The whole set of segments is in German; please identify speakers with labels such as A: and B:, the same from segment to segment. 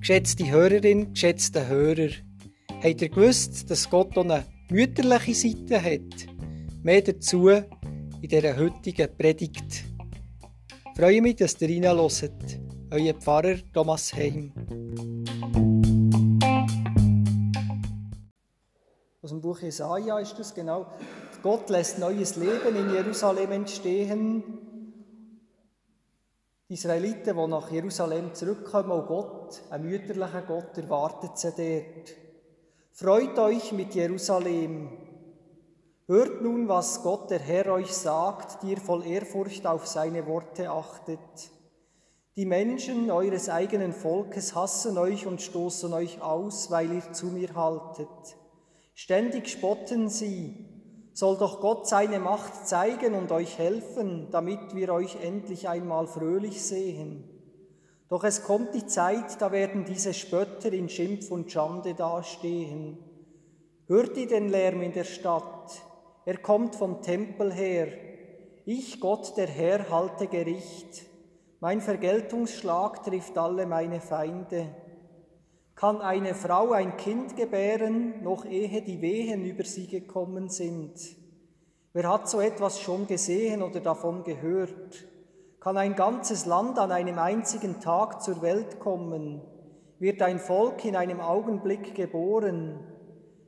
A: Geschätzte Hörerin, geschätzte Hörer, habt ihr gewusst, dass Gott auch eine mütterliche Seite hat? Mehr dazu in dieser heutigen Predigt. Ich freue mich, dass ihr reinhört. Euer Pfarrer Thomas Heim. Aus dem Buch Jesaja ist das genau. Gott lässt neues Leben in Jerusalem entstehen. Die Israeliten, die nach Jerusalem zurückkommen, oh Gott, ein mütterlicher Gott, erwartet sie dort. Freut euch mit Jerusalem. Hört nun, was Gott der Herr euch sagt, die ihr voll Ehrfurcht auf seine Worte achtet. Die Menschen eures eigenen Volkes hassen euch und stoßen euch aus, weil ihr zu mir haltet. Ständig spotten sie, soll doch Gott seine Macht zeigen und euch helfen, damit wir euch endlich einmal fröhlich sehen. Doch es kommt die Zeit, da werden diese Spötter in Schimpf und Schande dastehen. Hört ihr den Lärm in der Stadt? Er kommt vom Tempel her. Ich, Gott der Herr, halte Gericht. Mein Vergeltungsschlag trifft alle meine Feinde. Kann eine Frau ein Kind gebären, noch ehe die Wehen über sie gekommen sind? Wer hat so etwas schon gesehen oder davon gehört? Kann ein ganzes Land an einem einzigen Tag zur Welt kommen? Wird ein Volk in einem Augenblick geboren?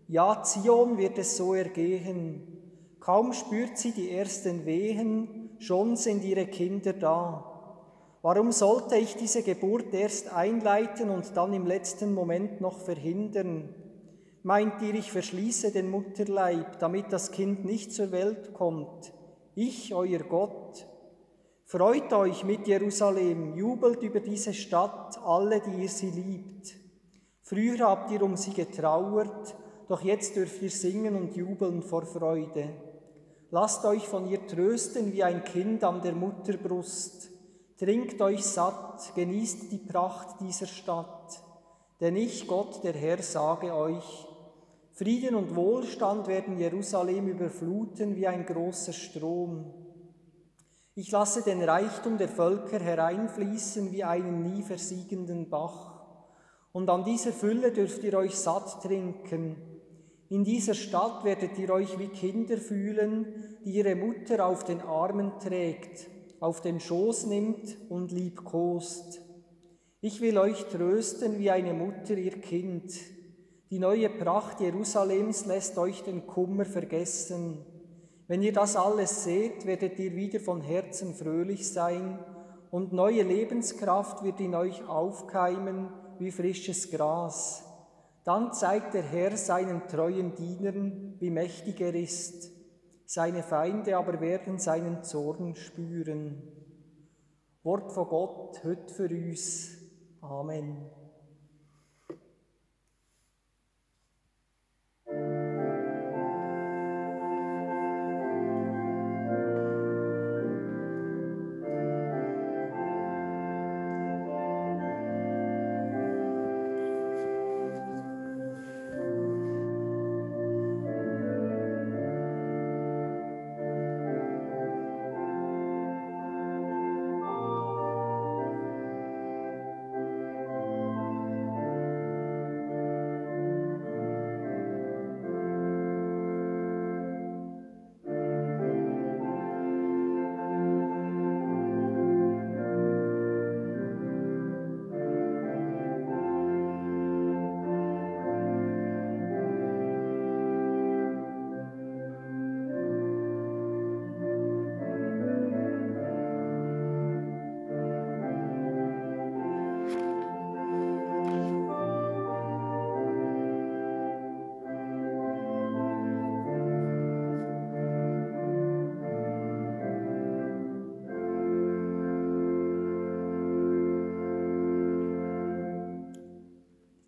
A: Ja, Zion wird es so ergehen. Kaum spürt sie die ersten Wehen, schon sind ihre Kinder da. Warum sollte ich diese Geburt erst einleiten und dann im letzten Moment noch verhindern? Meint ihr, ich verschließe den Mutterleib, damit das Kind nicht zur Welt kommt? Ich, euer Gott. Freut euch mit Jerusalem, jubelt über diese Stadt, alle, die ihr sie liebt. Früher habt ihr um sie getrauert, doch jetzt dürft ihr singen und jubeln vor Freude. Lasst euch von ihr trösten wie ein Kind an der Mutterbrust. Trinkt euch satt, genießt die Pracht dieser Stadt, denn ich, Gott, der Herr, sage euch, Frieden und Wohlstand werden Jerusalem überfluten wie ein großer Strom. Ich lasse den Reichtum der Völker hereinfließen wie einen nie versiegenden Bach. Und an dieser Fülle dürft ihr euch satt trinken. In dieser Stadt werdet ihr euch wie Kinder fühlen, die ihre Mutter auf den Armen trägt auf den Schoß nimmt und liebkost. Ich will euch trösten wie eine Mutter ihr Kind. Die neue Pracht Jerusalems lässt euch den Kummer vergessen. Wenn ihr das alles seht, werdet ihr wieder von Herzen fröhlich sein und neue Lebenskraft wird in euch aufkeimen wie frisches Gras. Dann zeigt der Herr seinen treuen Dienern, wie mächtig er ist. Seine Feinde aber werden seinen Zorn spüren. Wort von Gott, heute für uns. Amen.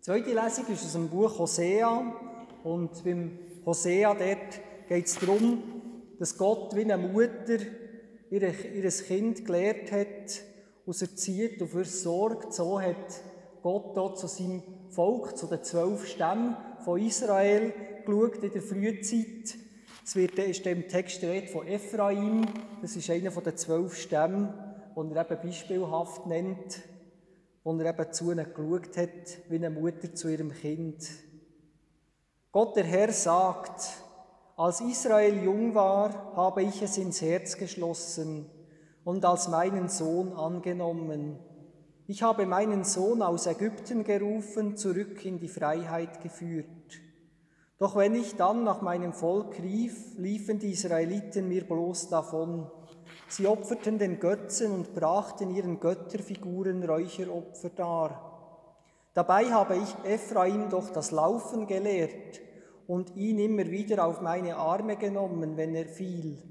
A: Die zweite Lesung ist aus dem Buch Hosea. Und beim Hosea dort geht es darum, dass Gott wie eine Mutter ihr, ihr Kind gelehrt hat, und erzieht und für sorgt. So hat Gott dort zu seinem Volk, zu den zwölf Stämmen von Israel geschaut in der Frühzeit. Es wird, ist im Text redet von Ephraim, das ist einer von den zwölf Stämmen, den er eben beispielhaft nennt, wo er eben zu ihnen geschaut hat, wie eine Mutter zu ihrem Kind. Gott der Herr sagt, als Israel jung war, habe ich es ins Herz geschlossen und als meinen Sohn angenommen. Ich habe meinen Sohn aus Ägypten gerufen, zurück in die Freiheit geführt. Doch wenn ich dann nach meinem Volk rief, liefen die Israeliten mir bloß davon. Sie opferten den Götzen und brachten ihren Götterfiguren Räucheropfer dar. Dabei habe ich Ephraim doch das Laufen gelehrt und ihn immer wieder auf meine Arme genommen, wenn er fiel.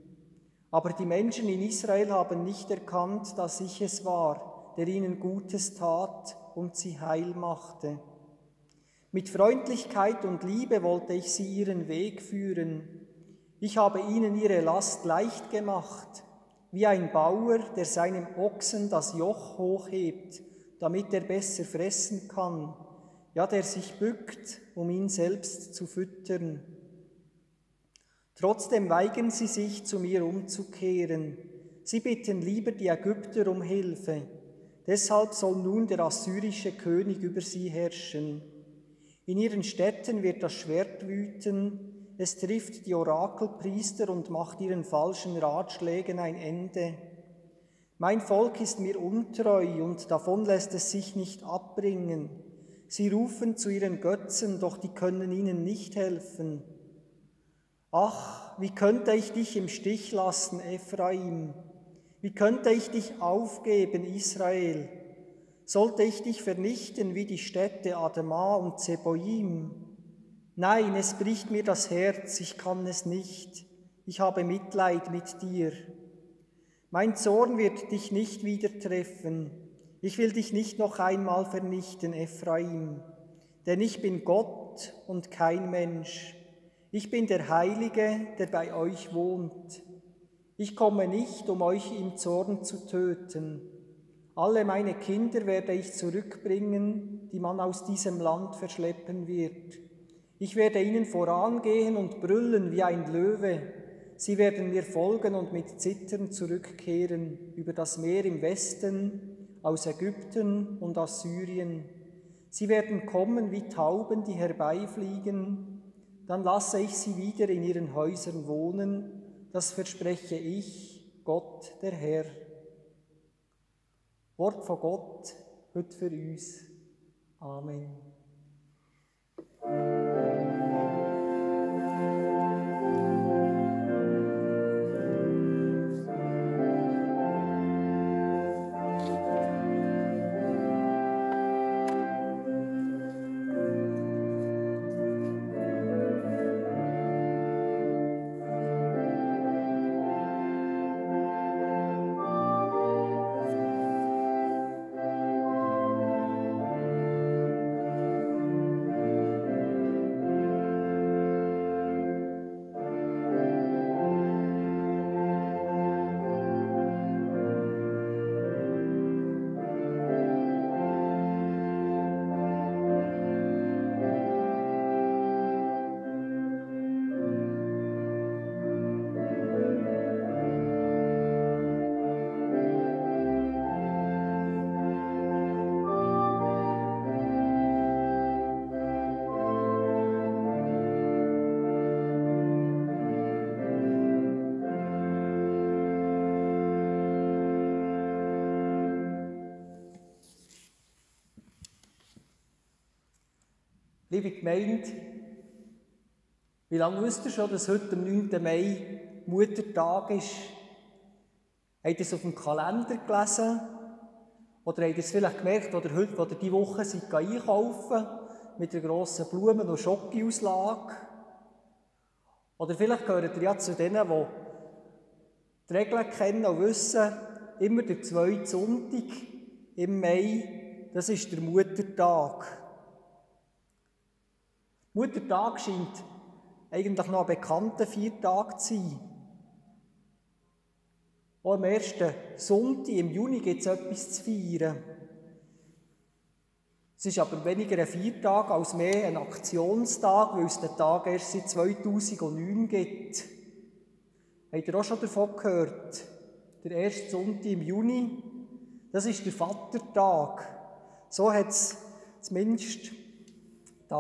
A: Aber die Menschen in Israel haben nicht erkannt, dass ich es war, der ihnen Gutes tat und sie heil machte. Mit Freundlichkeit und Liebe wollte ich sie ihren Weg führen. Ich habe ihnen ihre Last leicht gemacht wie ein Bauer, der seinem Ochsen das Joch hochhebt, damit er besser fressen kann, ja, der sich bückt, um ihn selbst zu füttern. Trotzdem weigern sie sich, zu mir umzukehren. Sie bitten lieber die Ägypter um Hilfe. Deshalb soll nun der assyrische König über sie herrschen. In ihren Städten wird das Schwert wüten, es trifft die Orakelpriester und macht ihren falschen Ratschlägen ein Ende. Mein Volk ist mir untreu und davon lässt es sich nicht abbringen. Sie rufen zu ihren Götzen, doch die können ihnen nicht helfen. Ach, wie könnte ich dich im Stich lassen, Ephraim? Wie könnte ich dich aufgeben, Israel? Sollte ich dich vernichten wie die Städte Adama und Zeboim? Nein, es bricht mir das Herz, ich kann es nicht. Ich habe Mitleid mit dir. Mein Zorn wird dich nicht wieder treffen. Ich will dich nicht noch einmal vernichten, Ephraim. Denn ich bin Gott und kein Mensch. Ich bin der Heilige, der bei euch wohnt. Ich komme nicht, um euch im Zorn zu töten. Alle meine Kinder werde ich zurückbringen, die man aus diesem Land verschleppen wird. Ich werde ihnen vorangehen und brüllen wie ein Löwe. Sie werden mir folgen und mit Zittern zurückkehren über das Meer im Westen, aus Ägypten und aus Syrien. Sie werden kommen wie Tauben, die herbeifliegen. Dann lasse ich sie wieder in ihren Häusern wohnen. Das verspreche ich, Gott der Herr. Wort von Gott, heute für uns. Amen. Liebe Gemeinde, wie lange wisst ihr schon, dass heute am 9. Mai Muttertag ist? Habt ihr es auf dem Kalender gelesen? Oder habt ihr es vielleicht gemerkt, oder heute, oder diese Woche seid einkaufen mit einer grossen Blumen- und Schokoauslage? Oder vielleicht gehört ihr ja zu denen, die die Regeln kennen und wissen, immer der zweite Sonntag im Mai, das ist der Muttertag. Muttertag scheint eigentlich noch ein bekannter Viertag zu sein. Auch am ersten Sonntag im Juni gibt es etwas zu feiern. Es ist aber weniger ein Viertag als mehr ein Aktionstag, weil es den Tag erst seit 2009 gibt. Habt ihr auch schon davon gehört? Der erste Sonntag im Juni Das ist der Vatertag. So hat es zumindest die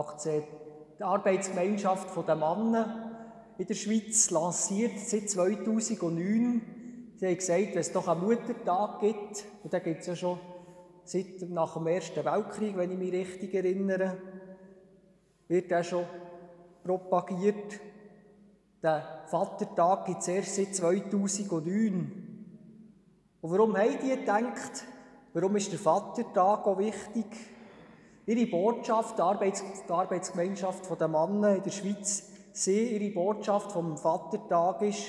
A: Arbeitsgemeinschaft der Männer in der Schweiz lanciert seit 2009. Sie haben gesagt, wenn es doch einen Muttertag gibt, und den gibt es ja schon seit nach dem Ersten Weltkrieg, wenn ich mich richtig erinnere, wird er schon propagiert. Der Vatertag gibt es erst seit 2009. Und warum haben die gedacht, warum ist der Vatertag auch wichtig? Ihre Botschaft, die, Arbeits die Arbeitsgemeinschaft der Männer in der Schweiz, sie, ihre Botschaft vom Vatertag ist,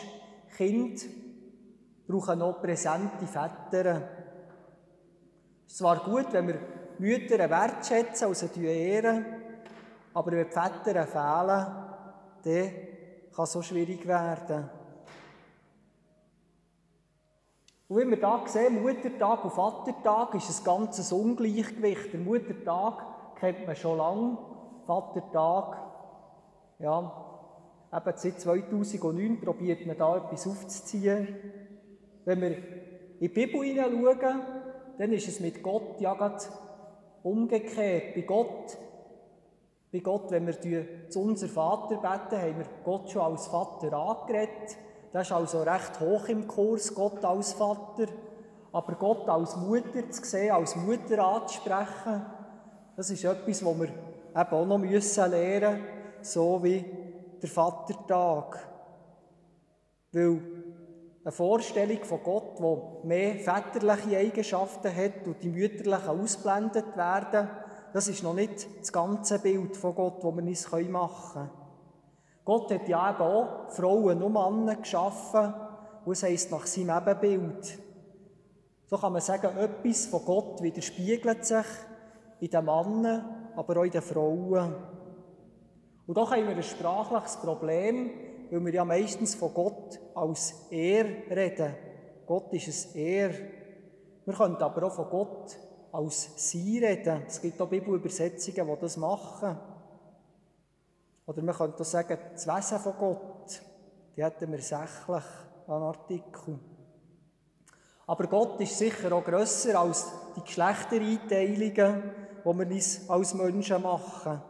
A: Kind brauchen noch präsente Väter. Es ist zwar gut, wenn wir Mütter wertschätzen und sie ehren, aber wenn die Väter fehlen, dann kann es so schwierig werden. Und wie wir hier sehen, Muttertag und Vatertag ist ein ganzes Ungleichgewicht. Der Muttertag kennt man schon lange, Vatertag, ja, eben seit 2009 probiert man da etwas aufzuziehen. Wenn wir in die Bibel hineinschauen, dann ist es mit Gott ja gerade umgekehrt. Bei Gott, bei Gott, wenn wir zu unser Vater beten, haben wir Gott schon als Vater angeredet. Das ist also recht hoch im Kurs, Gott als Vater. Aber Gott als Mutter zu sehen, als Mutter anzusprechen, das ist etwas, was wir eben auch noch lernen müssen, so wie der Vatertag. Weil eine Vorstellung von Gott, die mehr väterliche Eigenschaften hat und die mütterlichen ausblendet werden, das ist noch nicht das ganze Bild von Gott, das wir uns machen können. Gott hat ja eben auch Frauen und Männer geschaffen, und es heisst nach seinem Ebenbild. So kann man sagen, etwas von Gott widerspiegelt sich in den Männern, aber auch in den Frauen. Und da haben wir ein sprachliches Problem, weil wir ja meistens von Gott als Er reden. Gott ist ein Er. Wir können aber auch von Gott als Sie reden. Es gibt auch Bibelübersetzungen, die das machen. Oder man könnte auch sagen, das Wesen von Gott, die hätten wir sächlich an Artikel. Aber Gott ist sicher auch grösser als die Geschlechtereinteilungen, die wir uns als Menschen machen.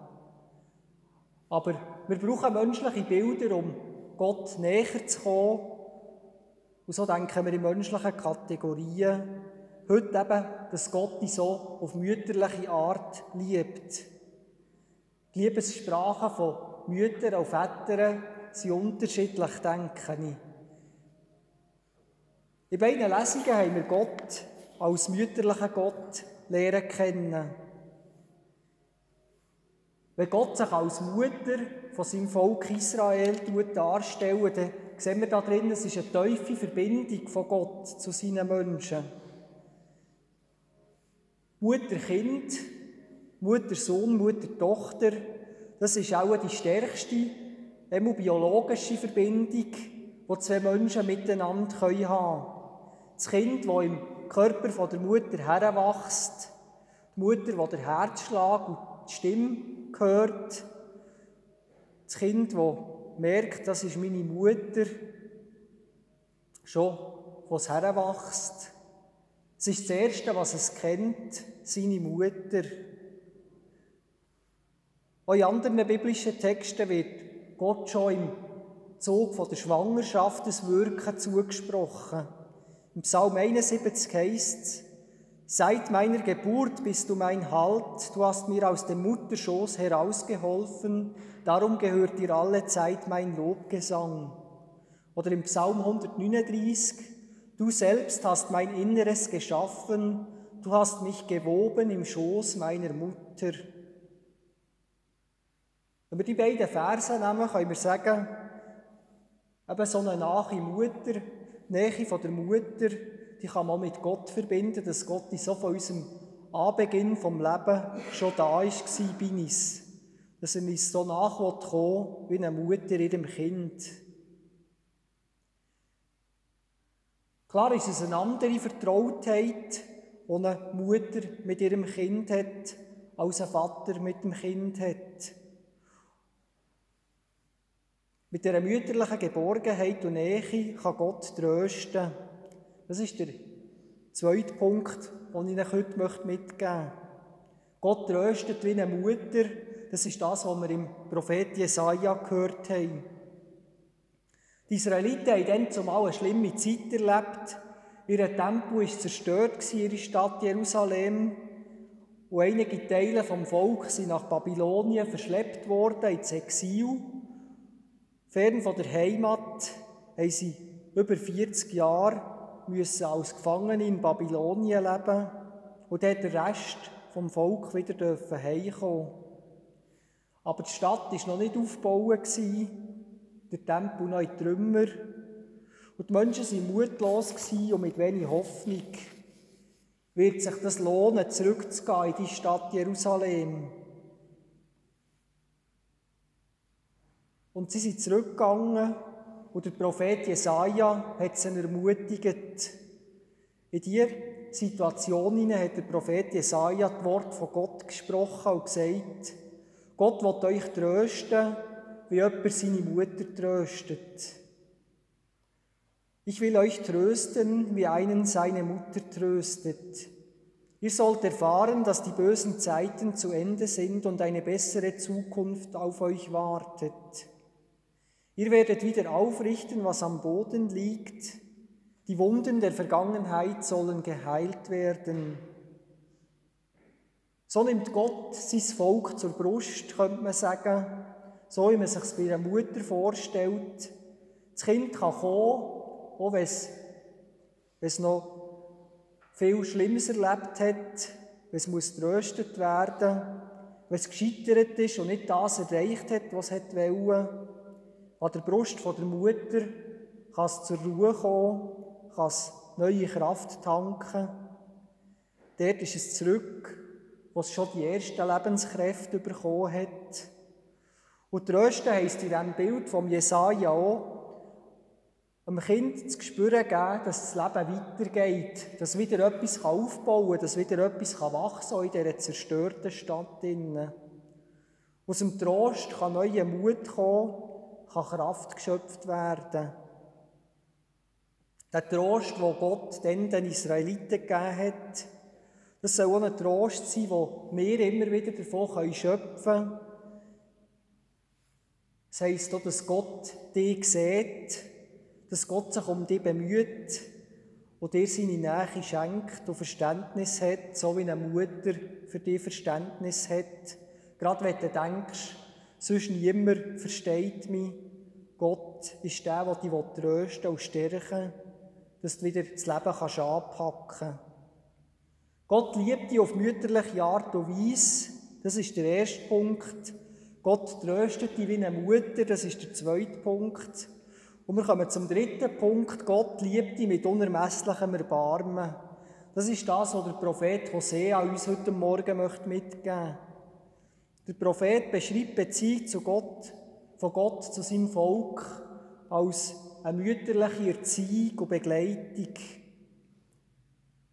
A: Aber wir brauchen menschliche Bilder, um Gott näher zu kommen. Und so denken wir in menschlichen Kategorien. Heute eben, dass Gott die so auf mütterliche Art liebt. Die Liebessprachen von Müttern und Vätern sind unterschiedlich, denke ich. In beiden Lesungen haben wir Gott als mütterlichen Gott lernen kennen. Wenn Gott sich als Mutter von seinem Volk Israel darstellt, dann sehen wir da drin, es ist eine tiefe Verbindung von Gott zu seinen Menschen. Mutter-Kind, Mutter-Sohn, Mutter-Tochter, das ist auch die stärkste, immer biologische Verbindung, die zwei Menschen miteinander haben können. Das Kind, das im Körper der Mutter heranwächst, die Mutter, die den Herzschlag und die Stimme hört, das Kind, das merkt, das ist meine Mutter, schon, was heranwächst. Es ist das Erste, was es kennt, seine Mutter. Auch in anderen biblischen Texten wird Gott schon im Zug von der Schwangerschaft das Wirken zugesprochen. Im Psalm 71 heißt es, Seit meiner Geburt bist du mein Halt, du hast mir aus dem Mutterschoß herausgeholfen, darum gehört dir alle Zeit mein Lobgesang. Oder im Psalm 139, du selbst hast mein Inneres geschaffen, du hast mich gewoben im Schoß meiner Mutter. Wenn wir die beiden Verse nehmen, können wir sagen, eben so eine nahe Mutter, Nähe von der Mutter, die kann man mit Gott verbinden, dass Gott so von unserem Anbeginn vom Leben schon da war bei uns. Dass er uns so nachkommen wie eine Mutter ihrem Kind. Klar ist es eine andere Vertrautheit, die eine Mutter mit ihrem Kind hat, als ein Vater mit dem Kind hat. Mit dieser mütterlichen Geborgenheit und Nähe kann Gott trösten. Das ist der zweite Punkt den ich euch heute mitgeben möchte. Gott tröstet wie eine Mutter. Das ist das, was wir im Prophet Jesaja gehört haben. Die Israeliten haben dann zumal eine schlimme Zeit erlebt. Ihr Tempel war zerstört, ihre Stadt Jerusalem. Und einige Teile vom Volk sind nach Babylonien verschleppt worden, ins Exil. Fern von der Heimat haben sie über 40 Jahre als Gefangene in Babylonien leben und dort der Rest vom Volk wieder heimkommen. Aber die Stadt war noch nicht aufgebaut, der Tempel noch in Trümmer. Und die Menschen waren mutlos und mit wenig Hoffnung. Wird sich das lohnen, zurückzugehen in die Stadt Jerusalem? Und sie sind zurückgegangen und der Prophet Jesaja hat sie ermutigt. In dieser Situation hat der Prophet Jesaja das Wort von Gott gesprochen und gesagt, Gott will euch trösten, wie jemand seine Mutter tröstet. Ich will euch trösten, wie einen seine Mutter tröstet. Ihr sollt erfahren, dass die bösen Zeiten zu Ende sind und eine bessere Zukunft auf euch wartet. Ihr werdet wieder aufrichten, was am Boden liegt. Die Wunden der Vergangenheit sollen geheilt werden. So nimmt Gott sein Volk zur Brust, könnte man sagen, so wie man sich bei einer Mutter vorstellt. Das Kind kann kommen, auch wenn es, wenn es noch viel Schlimmes erlebt hat, wenn es muss tröstet werden, wenn es gescheitert ist und nicht das erreicht hat, was es wollte. An der Brust der Mutter kann es zur Ruhe kommen, kann es neue Kraft tanken. Dort ist es zurück, wo es schon die ersten Lebenskräfte bekommen hat. Und trösten heisst in diesem Bild vom Jesaja auch, einem Kind zu spüren geben, dass das Leben weitergeht, dass wieder etwas aufbauen kann, dass wieder etwas wachsen kann in dieser zerstörten Stadt. Aus dem Trost kann neuer Mut kommen, kann Kraft geschöpft werden. Der Trost, den Gott dann den Israeliten gegeben hat, das soll auch ein Trost sein, wo wir immer wieder davon schöpfen können. Das heisst auch, dass Gott dich sieht, dass Gott sich um dich bemüht und dir seine Nähe schenkt und Verständnis hat, so wie eine Mutter für dich Verständnis hat. Gerade wenn du denkst, sonst niemand versteht mich. Gott ist der, der dich trösten und stärken dass du wieder das Leben kannst anpacken kannst. Gott liebt dich auf mütterliche Art und Weise. Das ist der erste Punkt. Gott tröstet dich wie eine Mutter. Das ist der zweite Punkt. Und wir kommen zum dritten Punkt. Gott liebt dich mit unermesslichem Erbarmen. Das ist das, was der Prophet Hosea uns heute Morgen mitgeben möchte. Der Prophet beschreibt Beziehung zu Gott von Gott zu seinem Volk als eine mütterliche Erziehung und Begleitung.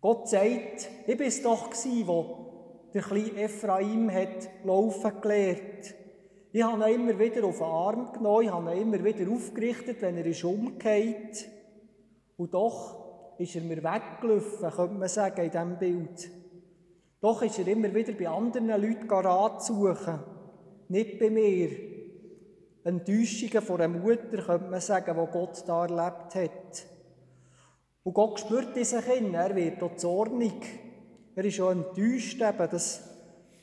A: Gott sagt, ich bin es doch gsi, wo der kleine Ephraim hat laufen gelernt. Ich habe ihn immer wieder auf den Arm genommen, ich habe ihn immer wieder aufgerichtet, wenn er ist umgekehrt. Und doch ist er mir weggelaufen, könnte man sagen, in diesem Bild. Doch ist er immer wieder bei anderen Leuten Rat suchen, nicht bei mir. Enttäuschungen von einer Mutter, könnte man sagen, die Gott da erlebt hat. Und Gott spürt diese Kinder, er wird auch zornig. Er ist auch enttäuscht, eben, dass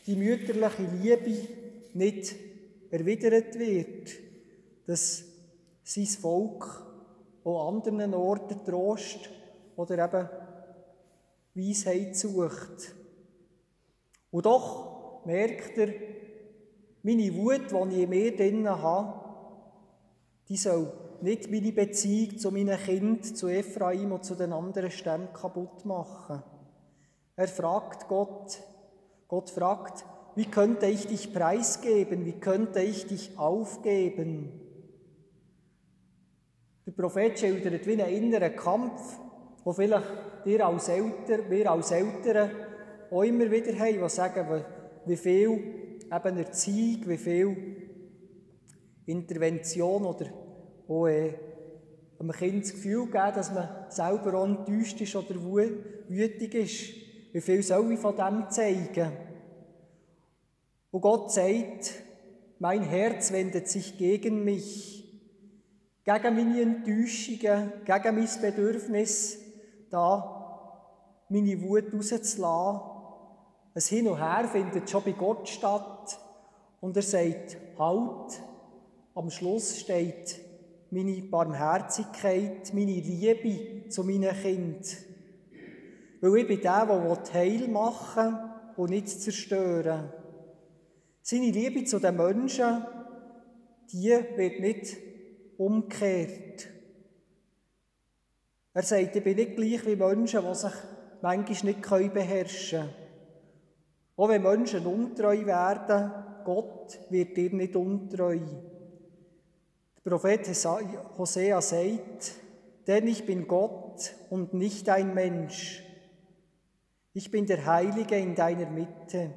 A: die mütterliche Liebe nicht erwidert wird, dass sein Volk auch anderen Orten Trost oder eben Weisheit sucht. Und doch merkt er, meine Wut, die ich in mir drin habe, die soll nicht meine Beziehung zu meinen Kind, zu Ephraim und zu den anderen Stämmen kaputt machen. Er fragt Gott, Gott fragt, wie könnte ich dich preisgeben, wie könnte ich dich aufgeben? Der Prophet schildert wie einen inneren Kampf, wo vielleicht dir als Eltern, wir als Eltern auch immer wieder haben, die sagen, wie viel eben Erziehung, wie viel Intervention oder auch äh, einem Kind das Gefühl geben, dass man selber auch enttäuscht ist oder wütig ist. Wie viel soll ich von dem zeigen? Und Gott sagt, mein Herz wendet sich gegen mich, gegen meine Enttäuschungen, gegen mein Bedürfnis, da meine Wut rauszulassen. Ein Hin und Her findet schon bei Gott statt. Und er sagt, halt, am Schluss steht meine Barmherzigkeit, meine Liebe zu meinen Kindern. Weil ich bin der, der heil machen will und nicht zerstören. Seine Liebe zu den Menschen, die wird nicht umgekehrt. Er sagt, ich bin nicht gleich wie Menschen, die sich manchmal nicht beherrschen können. Auch wenn Menschen untreu werden, Gott wird dir nicht untreu. Der Prophet Hosea sagt, denn ich bin Gott und nicht ein Mensch. Ich bin der Heilige in deiner Mitte.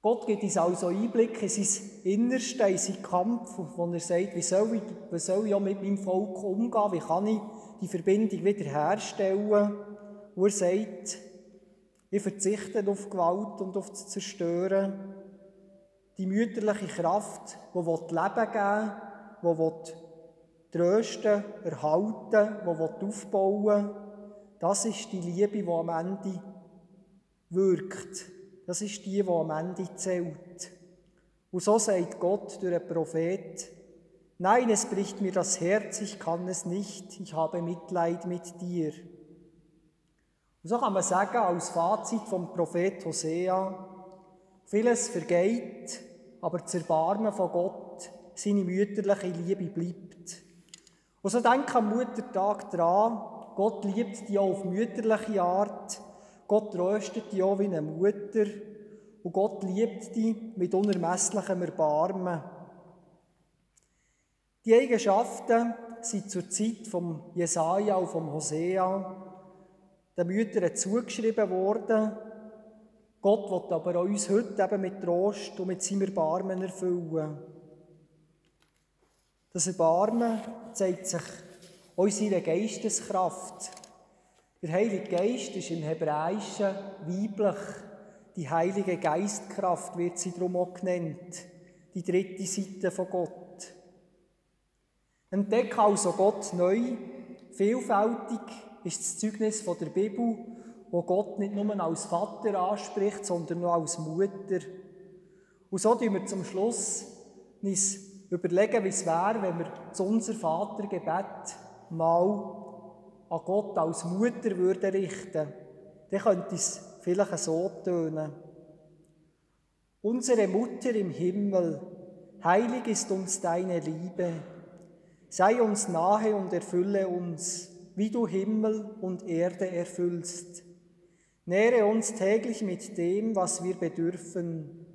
A: Gott gibt uns also Einblick in sein Innerste, in seinen Kampf, wo er sagt, wie soll, ich, wie soll ich mit meinem Volk umgehen, wie kann ich die Verbindung wiederherstellen. Wo er sagt, ich verzichte auf Gewalt und auf das Zerstören. Die mütterliche Kraft, die Leben geben will, die trösten, erhalten, die aufbauen das ist die Liebe, die am Ende wirkt. Das ist die, die am Ende zählt. Und so sagt Gott durch einen Prophet, Nein, es bricht mir das Herz, ich kann es nicht, ich habe Mitleid mit dir. So kann man sagen, als Fazit vom Prophet Hosea, vieles vergeht, aber das Erbarmen von Gott, seine mütterliche Liebe bleibt. Und so denke am Muttertag dran, Gott liebt dich auch auf mütterliche Art, Gott tröstet dich auch wie eine Mutter und Gott liebt dich mit unermesslichem Erbarmen. Die Eigenschaften sind zur Zeit vom Jesaja und vom Hosea den Müttern zugeschrieben worden. Gott wird aber auch uns heute eben mit Trost und mit seinem Erbarmen erfüllen. Das Erbarmen zeigt sich auch in Geisteskraft. Der Heilige Geist ist im Hebräischen weiblich. Die Heilige Geistkraft wird sie darum auch genannt. Die dritte Seite von Gott. Entdecke also Gott neu, vielfältig, ist das Zeugnis von der Bibel, wo Gott nicht nur als Vater anspricht, sondern auch als Mutter. Und so tun wir zum Schluss uns überlegen, wie es wäre, wenn wir zu unser Vatergebet mal an Gott als Mutter würden richten. Dann könnte es vielleicht so tönen. Unsere Mutter im Himmel, heilig ist uns deine Liebe. Sei uns nahe und erfülle uns wie du Himmel und Erde erfüllst. Nähre uns täglich mit dem, was wir bedürfen.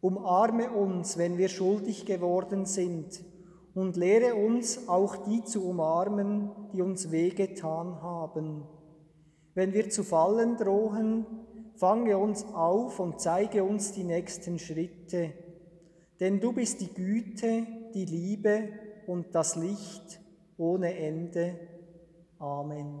A: Umarme uns, wenn wir schuldig geworden sind, und lehre uns auch die zu umarmen, die uns wehgetan haben. Wenn wir zu fallen drohen, fange uns auf und zeige uns die nächsten Schritte. Denn du bist die Güte, die Liebe und das Licht ohne Ende. Amen.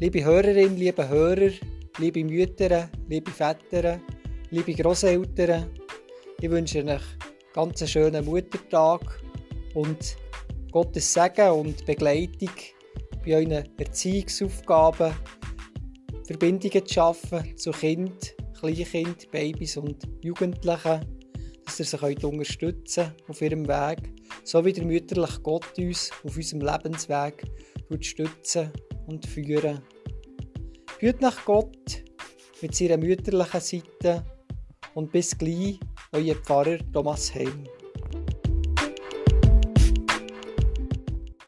A: Liebe Hörerinnen, liebe Hörer, liebe Mütter, liebe Väter, liebe Großeltern, ich wünsche euch ganz einen schönen Muttertag und Gottes Segen und Begleitung bei euren Erziehungsaufgaben, Verbindungen zu schaffen zu Kind, Kleinkind, Babys und Jugendlichen dass ihr sie könnt auf ihrem Weg, so wie der mütterliche Gott uns auf unserem Lebensweg stützen und führen. Führt nach Gott mit seiner mütterlichen Seite und bis gleich, euer Pfarrer Thomas Heim.